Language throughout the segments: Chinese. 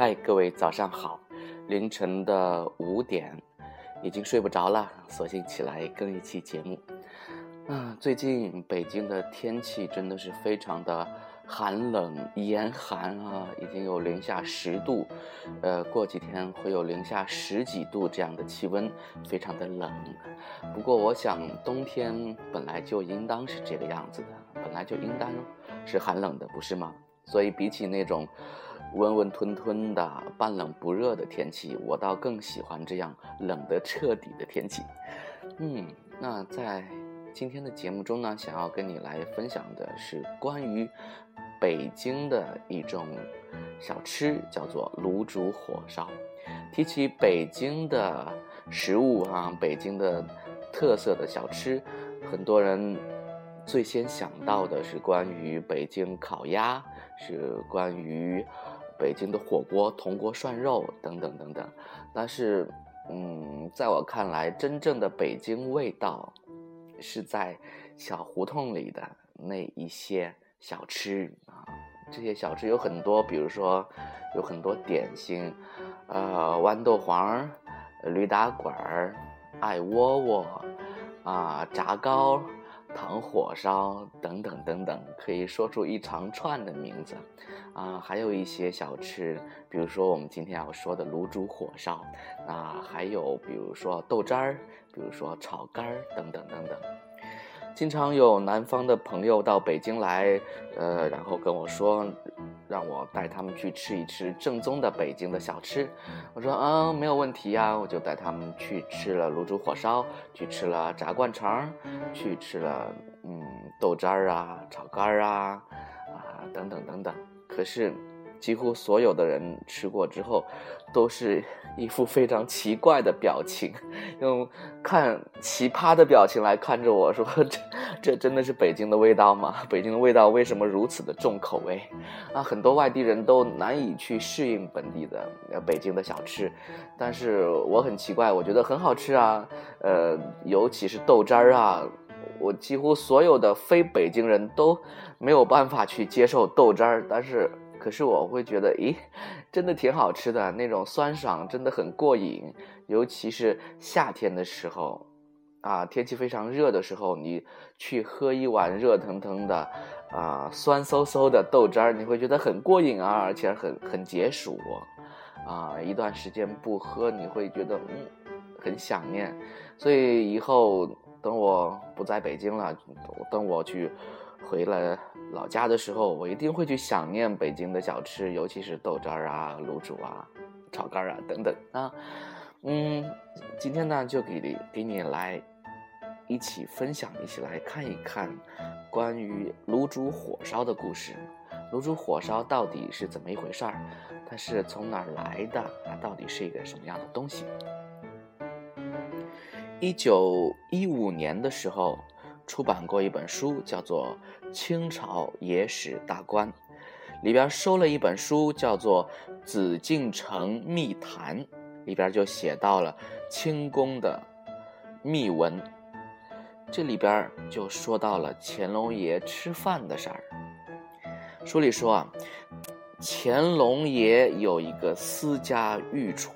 嗨，各位早上好！凌晨的五点，已经睡不着了，索性起来更一期节目。啊，最近北京的天气真的是非常的寒冷、严寒啊，已经有零下十度，呃，过几天会有零下十几度这样的气温，非常的冷。不过，我想冬天本来就应当是这个样子的，本来就应当是寒冷的，不是吗？所以，比起那种温温吞吞的半冷不热的天气，我倒更喜欢这样冷得彻底的天气。嗯，那在今天的节目中呢，想要跟你来分享的是关于北京的一种小吃，叫做卤煮火烧。提起北京的食物啊，北京的特色的小吃，很多人最先想到的是关于北京烤鸭。是关于北京的火锅、铜锅涮肉等等等等，但是，嗯，在我看来，真正的北京味道是在小胡同里的那一些小吃啊。这些小吃有很多，比如说有很多点心，呃，豌豆黄、驴打滚儿、艾窝窝啊，炸糕。糖火烧等等等等，可以说出一长串的名字，啊，还有一些小吃，比如说我们今天要说的卤煮火烧，啊，还有比如说豆汁儿，比如说炒肝儿等等等等。经常有南方的朋友到北京来，呃，然后跟我说。让我带他们去吃一吃正宗的北京的小吃，我说嗯没有问题呀，我就带他们去吃了卤煮火烧，去吃了炸灌肠，去吃了嗯豆渣儿啊、炒肝儿啊啊等等等等。可是。几乎所有的人吃过之后，都是一副非常奇怪的表情，用看奇葩的表情来看着我说：“ 这这真的是北京的味道吗？北京的味道为什么如此的重口味？啊，很多外地人都难以去适应本地的北京的小吃，但是我很奇怪，我觉得很好吃啊，呃，尤其是豆汁儿啊，我几乎所有的非北京人都没有办法去接受豆汁儿，但是。”可是我会觉得，咦，真的挺好吃的，那种酸爽真的很过瘾，尤其是夏天的时候，啊，天气非常热的时候，你去喝一碗热腾腾的，啊，酸嗖嗖的豆汁儿，你会觉得很过瘾啊，而且很很解暑，啊，一段时间不喝，你会觉得嗯，很想念，所以以后等我不在北京了，等我去。回了老家的时候，我一定会去想念北京的小吃，尤其是豆汁儿啊、卤煮啊、炒肝啊等等啊。嗯，今天呢，就给给你来一起分享，一起来看一看关于卤煮火烧的故事。卤煮火烧到底是怎么一回事儿？它是从哪儿来的？它到底是一个什么样的东西？一九一五年的时候。出版过一本书，叫做《清朝野史大观》，里边收了一本书，叫做《紫禁城秘谈》，里边就写到了清宫的秘闻。这里边就说到了乾隆爷吃饭的事儿。书里说啊，乾隆爷有一个私家御厨，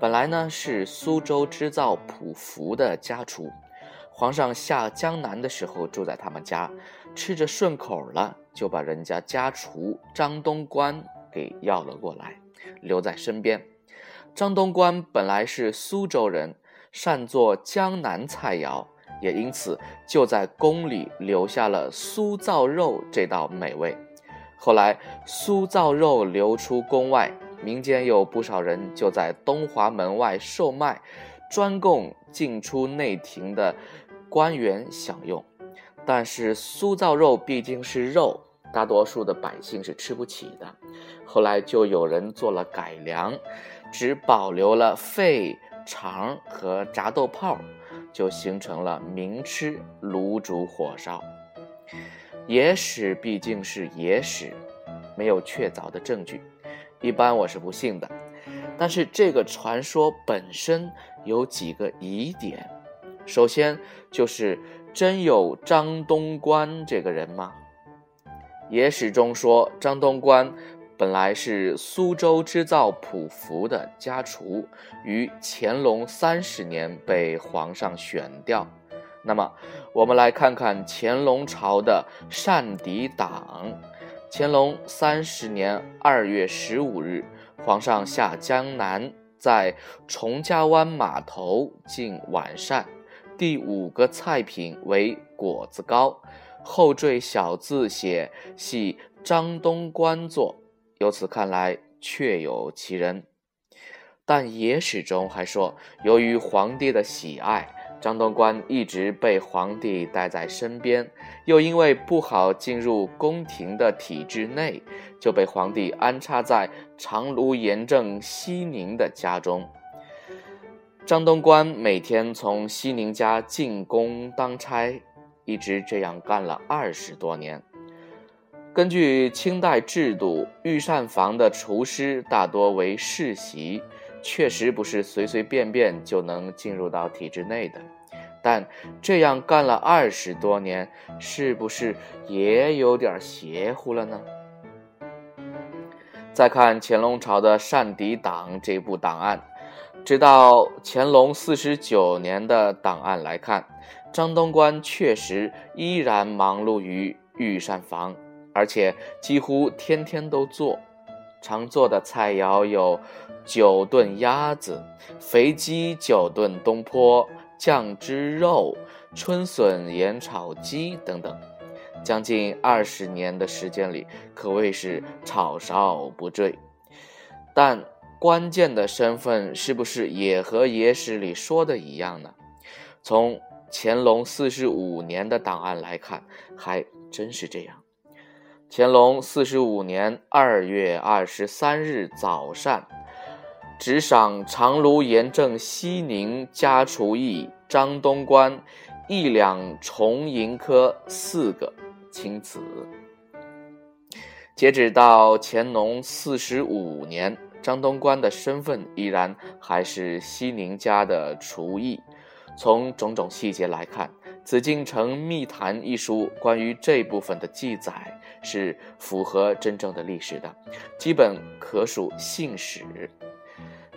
本来呢是苏州织造普福的家厨。皇上下江南的时候住在他们家，吃着顺口了，就把人家家厨张东官给要了过来，留在身边。张东官本来是苏州人，善做江南菜肴，也因此就在宫里留下了酥造肉这道美味。后来酥造肉流出宫外，民间有不少人就在东华门外售卖，专供进出内廷的。官员享用，但是酥造肉毕竟是肉，大多数的百姓是吃不起的。后来就有人做了改良，只保留了肺、肠和炸豆泡，就形成了名吃卤煮火烧。野史毕竟是野史，没有确凿的证据，一般我是不信的。但是这个传说本身有几个疑点。首先就是真有张东官这个人吗？野史中说张东官本来是苏州织造普服的家厨，于乾隆三十年被皇上选调。那么，我们来看看乾隆朝的膳底党。乾隆三十年二月十五日，皇上下江南，在崇家湾码头进晚膳。第五个菜品为果子糕，后缀小字写系张东官做。由此看来，确有其人。但野史中还说，由于皇帝的喜爱，张东官一直被皇帝带在身边，又因为不好进入宫廷的体制内，就被皇帝安插在长芦盐正西宁的家中。张东官每天从西宁家进宫当差，一直这样干了二十多年。根据清代制度，御膳房的厨师大多为世袭，确实不是随随便便就能进入到体制内的。但这样干了二十多年，是不是也有点邪乎了呢？再看乾隆朝的善底党这部档案，直到乾隆四十九年的档案来看，张东官确实依然忙碌于御膳房。而且几乎天天都做，常做的菜肴有九炖鸭子、肥鸡九炖东坡、酱汁肉、春笋盐炒鸡等等。将近二十年的时间里，可谓是炒烧不坠。但关键的身份是不是也和野史里说的一样呢？从乾隆四十五年的档案来看，还真是这样。乾隆四十五年二月二十三日早膳，直赏长芦盐正西宁家厨役张东官一两重银科四个钦此。截止到乾隆四十五年，张东官的身份依然还是西宁家的厨艺。从种种细节来看，《紫禁城秘谈》一书关于这部分的记载。是符合真正的历史的，基本可属信史。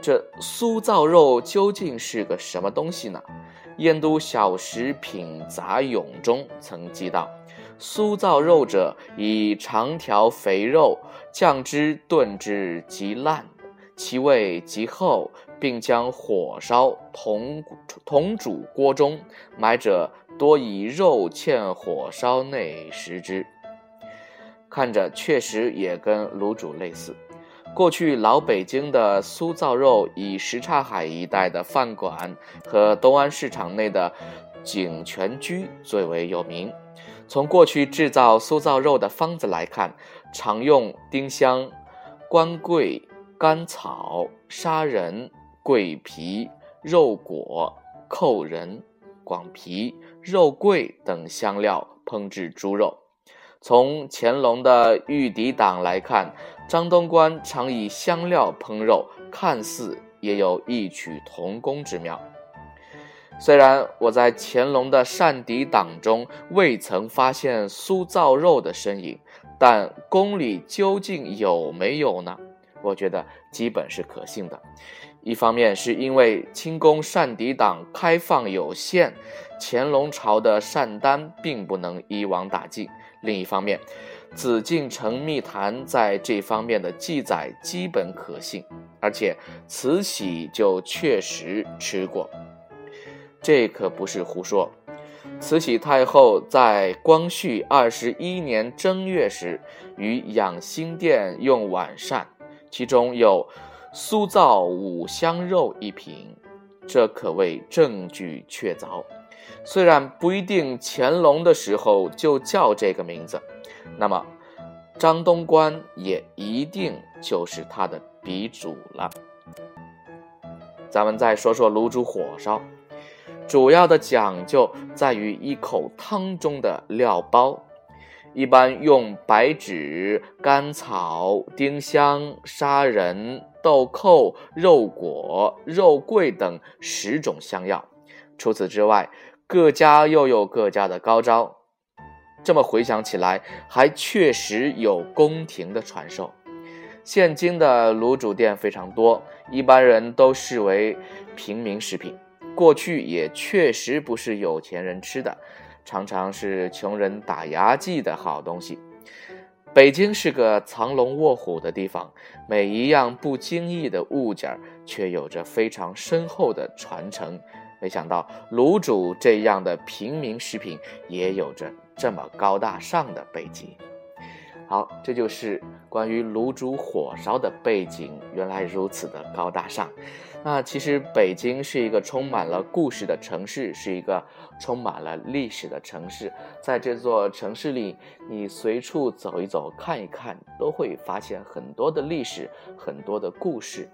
这酥造肉究竟是个什么东西呢？《燕都小食品杂咏》中曾记道：“酥造肉者，以长条肥肉，酱汁炖至极烂，其味极厚，并将火烧铜铜煮锅中，买者多以肉芡火烧内食之。”看着确实也跟卤煮类似。过去老北京的酥造肉以什刹海一带的饭馆和东安市场内的景泉居最为有名。从过去制造酥造肉的方子来看，常用丁香、官桂、甘草、砂仁、桂皮、肉果、扣仁、广皮、肉桂等香料烹制猪肉。从乾隆的御敌党来看，张东官常以香料烹肉，看似也有异曲同工之妙。虽然我在乾隆的善敌党中未曾发现酥造肉的身影，但宫里究竟有没有呢？我觉得基本是可信的。一方面是因为清宫善底党开放有限，乾隆朝的善单并不能一网打尽。另一方面，《紫禁城密谈》在这方面的记载基本可信，而且慈禧就确实吃过，这可不是胡说。慈禧太后在光绪二十一年正月时，于养心殿用晚膳，其中有酥造五香肉一品，这可谓证据确凿。虽然不一定乾隆的时候就叫这个名字，那么张东官也一定就是他的鼻祖了。咱们再说说卤煮火烧，主要的讲究在于一口汤中的料包，一般用白芷、甘草、丁香、砂仁、豆蔻、肉果、肉桂等十种香药。除此之外，各家又有各家的高招，这么回想起来，还确实有宫廷的传授。现今的卤煮店非常多，一般人都视为平民食品。过去也确实不是有钱人吃的，常常是穷人打牙祭的好东西。北京是个藏龙卧虎的地方，每一样不经意的物件却有着非常深厚的传承。没想到卤煮这样的平民食品也有着这么高大上的背景。好，这就是关于卤煮火烧的背景，原来如此的高大上。那其实北京是一个充满了故事的城市，是一个充满了历史的城市。在这座城市里，你随处走一走、看一看，都会发现很多的历史，很多的故事。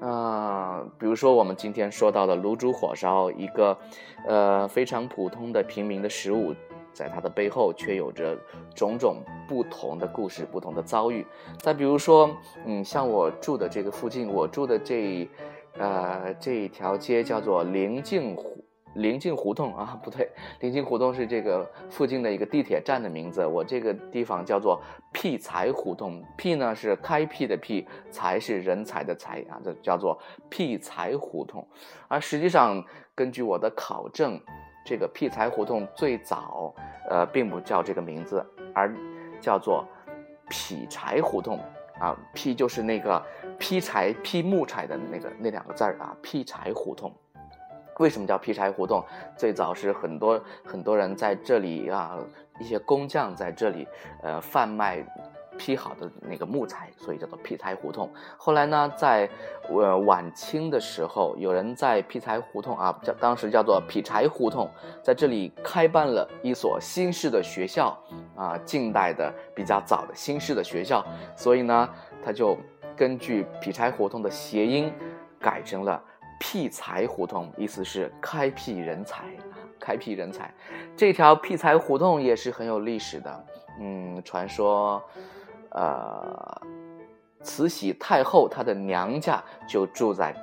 啊，比如说我们今天说到的卤煮火烧，一个呃非常普通的平民的食物。在它的背后，却有着种种不同的故事、不同的遭遇。再比如说，嗯，像我住的这个附近，我住的这，呃，这一条街叫做临近胡临近胡同啊，不对，临近胡同是这个附近的一个地铁站的名字。我这个地方叫做辟财胡同，辟呢是开辟的辟，财是人才的财啊，这叫做辟财胡同。而实际上，根据我的考证。这个劈柴胡同最早，呃，并不叫这个名字，而叫做劈柴胡同啊。劈就是那个劈柴、劈木柴的那个那两个字儿啊。劈柴胡同，为什么叫劈柴胡同？最早是很多很多人在这里啊，一些工匠在这里呃贩卖。劈好的那个木材，所以叫做劈柴胡同。后来呢，在呃晚清的时候，有人在劈柴胡同啊，叫当时叫做劈柴胡同，在这里开办了一所新式的学校啊，近代的比较早的新式的学校。所以呢，他就根据劈柴胡同的谐音，改成了劈柴胡同，意思是开辟人才，开辟人才。这条劈柴胡同也是很有历史的，嗯，传说。呃，慈禧太后她的娘家就住在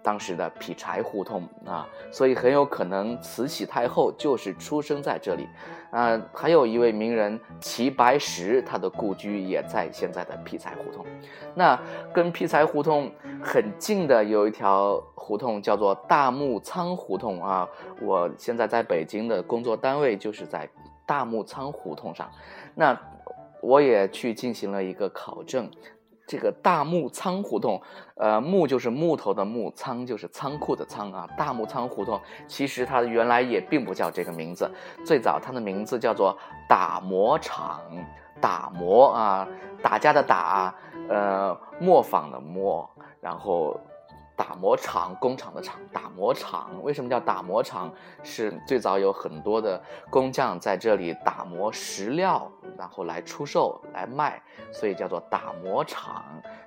当时的劈柴胡同啊，所以很有可能慈禧太后就是出生在这里。啊，还有一位名人齐白石，他的故居也在现在的劈柴胡同。那跟劈柴胡同很近的有一条胡同叫做大木仓胡同啊，我现在在北京的工作单位就是在大木仓胡同上。那。我也去进行了一个考证，这个大木仓胡同，呃，木就是木头的木，仓就是仓库的仓啊。大木仓胡同其实它原来也并不叫这个名字，最早它的名字叫做打磨厂，打磨啊，打架的打，呃，磨坊的磨，然后。打磨厂，工厂的厂，打磨厂为什么叫打磨厂？是最早有很多的工匠在这里打磨石料，然后来出售来卖，所以叫做打磨厂。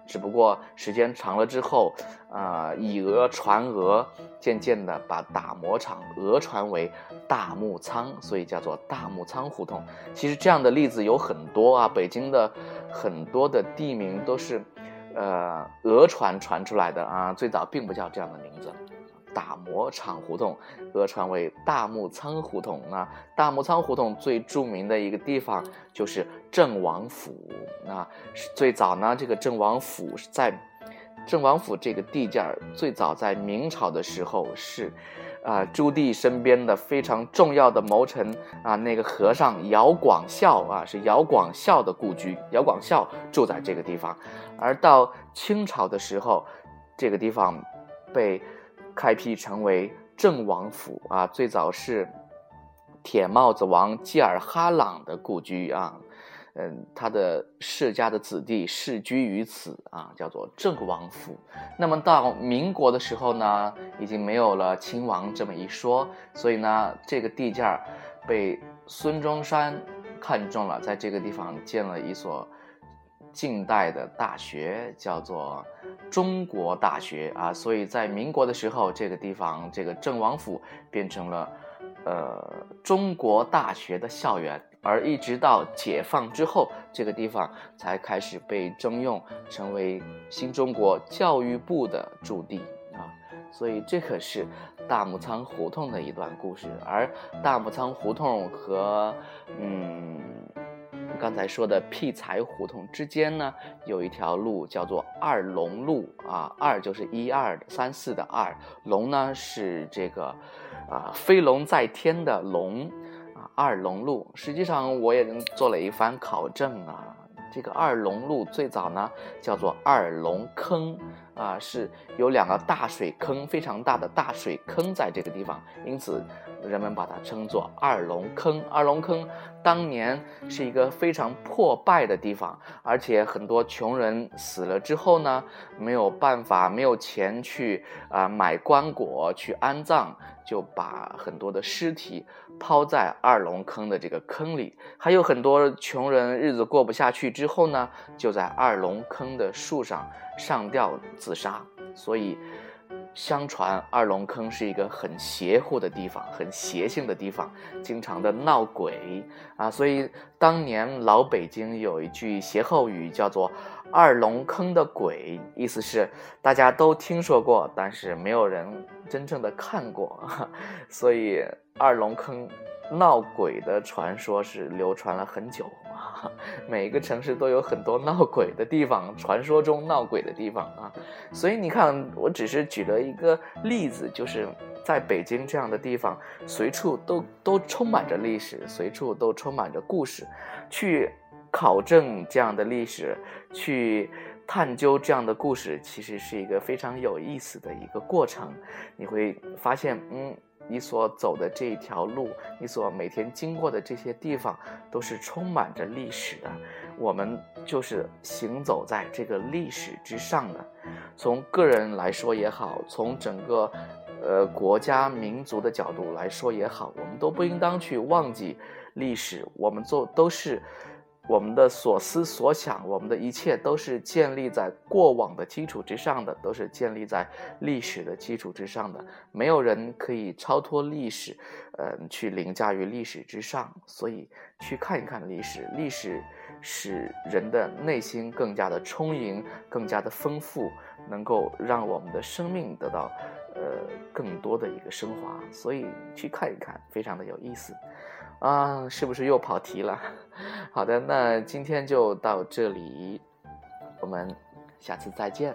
只不过时间长了之后，啊，以讹传讹，渐渐的把打磨厂讹传为大木仓，所以叫做大木仓胡同。其实这样的例子有很多啊，北京的很多的地名都是。呃，讹传传出来的啊，最早并不叫这样的名字，打磨厂胡同，讹传为大木仓胡同那。大木仓胡同最著名的一个地方就是郑王府。那最早呢，这个郑王府是在郑王府这个地界儿，最早在明朝的时候是。啊，朱棣身边的非常重要的谋臣啊，那个和尚姚广孝啊，是姚广孝的故居。姚广孝住在这个地方，而到清朝的时候，这个地方被开辟成为郑王府啊。最早是铁帽子王济尔哈朗的故居啊。嗯，他的世家的子弟世居于此啊，叫做郑王府。那么到民国的时候呢，已经没有了亲王这么一说，所以呢，这个地界儿被孙中山看中了，在这个地方建了一所近代的大学，叫做中国大学啊。所以在民国的时候，这个地方这个郑王府变成了呃中国大学的校园。而一直到解放之后，这个地方才开始被征用，成为新中国教育部的驻地啊。所以这可是大木仓胡同的一段故事。而大木仓胡同和嗯刚才说的辟财胡同之间呢，有一条路叫做二龙路啊，二就是一二三四的二，龙呢是这个啊飞龙在天的龙，二龙路。实际上我也做了一番考证啊。这个二龙路最早呢叫做二龙坑，啊，是有两个大水坑，非常大的大水坑在这个地方，因此人们把它称作二龙坑。二龙坑当年是一个非常破败的地方，而且很多穷人死了之后呢，没有办法，没有钱去啊买棺椁去安葬。就把很多的尸体抛在二龙坑的这个坑里，还有很多穷人日子过不下去之后呢，就在二龙坑的树上上吊自杀。所以，相传二龙坑是一个很邪乎的地方，很邪性的地方，经常的闹鬼啊。所以当年老北京有一句歇后语叫做。二龙坑的鬼，意思是大家都听说过，但是没有人真正的看过，所以二龙坑闹鬼的传说是流传了很久。每一个城市都有很多闹鬼的地方，传说中闹鬼的地方啊。所以你看，我只是举了一个例子，就是在北京这样的地方，随处都都充满着历史，随处都充满着故事，去。考证这样的历史，去探究这样的故事，其实是一个非常有意思的一个过程。你会发现，嗯，你所走的这一条路，你所每天经过的这些地方，都是充满着历史的。我们就是行走在这个历史之上的。从个人来说也好，从整个呃国家民族的角度来说也好，我们都不应当去忘记历史。我们做都是。我们的所思所想，我们的一切都是建立在过往的基础之上的，都是建立在历史的基础之上的。没有人可以超脱历史，嗯，去凌驾于历史之上。所以，去看一看历史，历史使人的内心更加的充盈，更加的丰富，能够让我们的生命得到，呃，更多的一个升华。所以，去看一看，非常的有意思。啊，是不是又跑题了？好的，那今天就到这里，我们下次再见。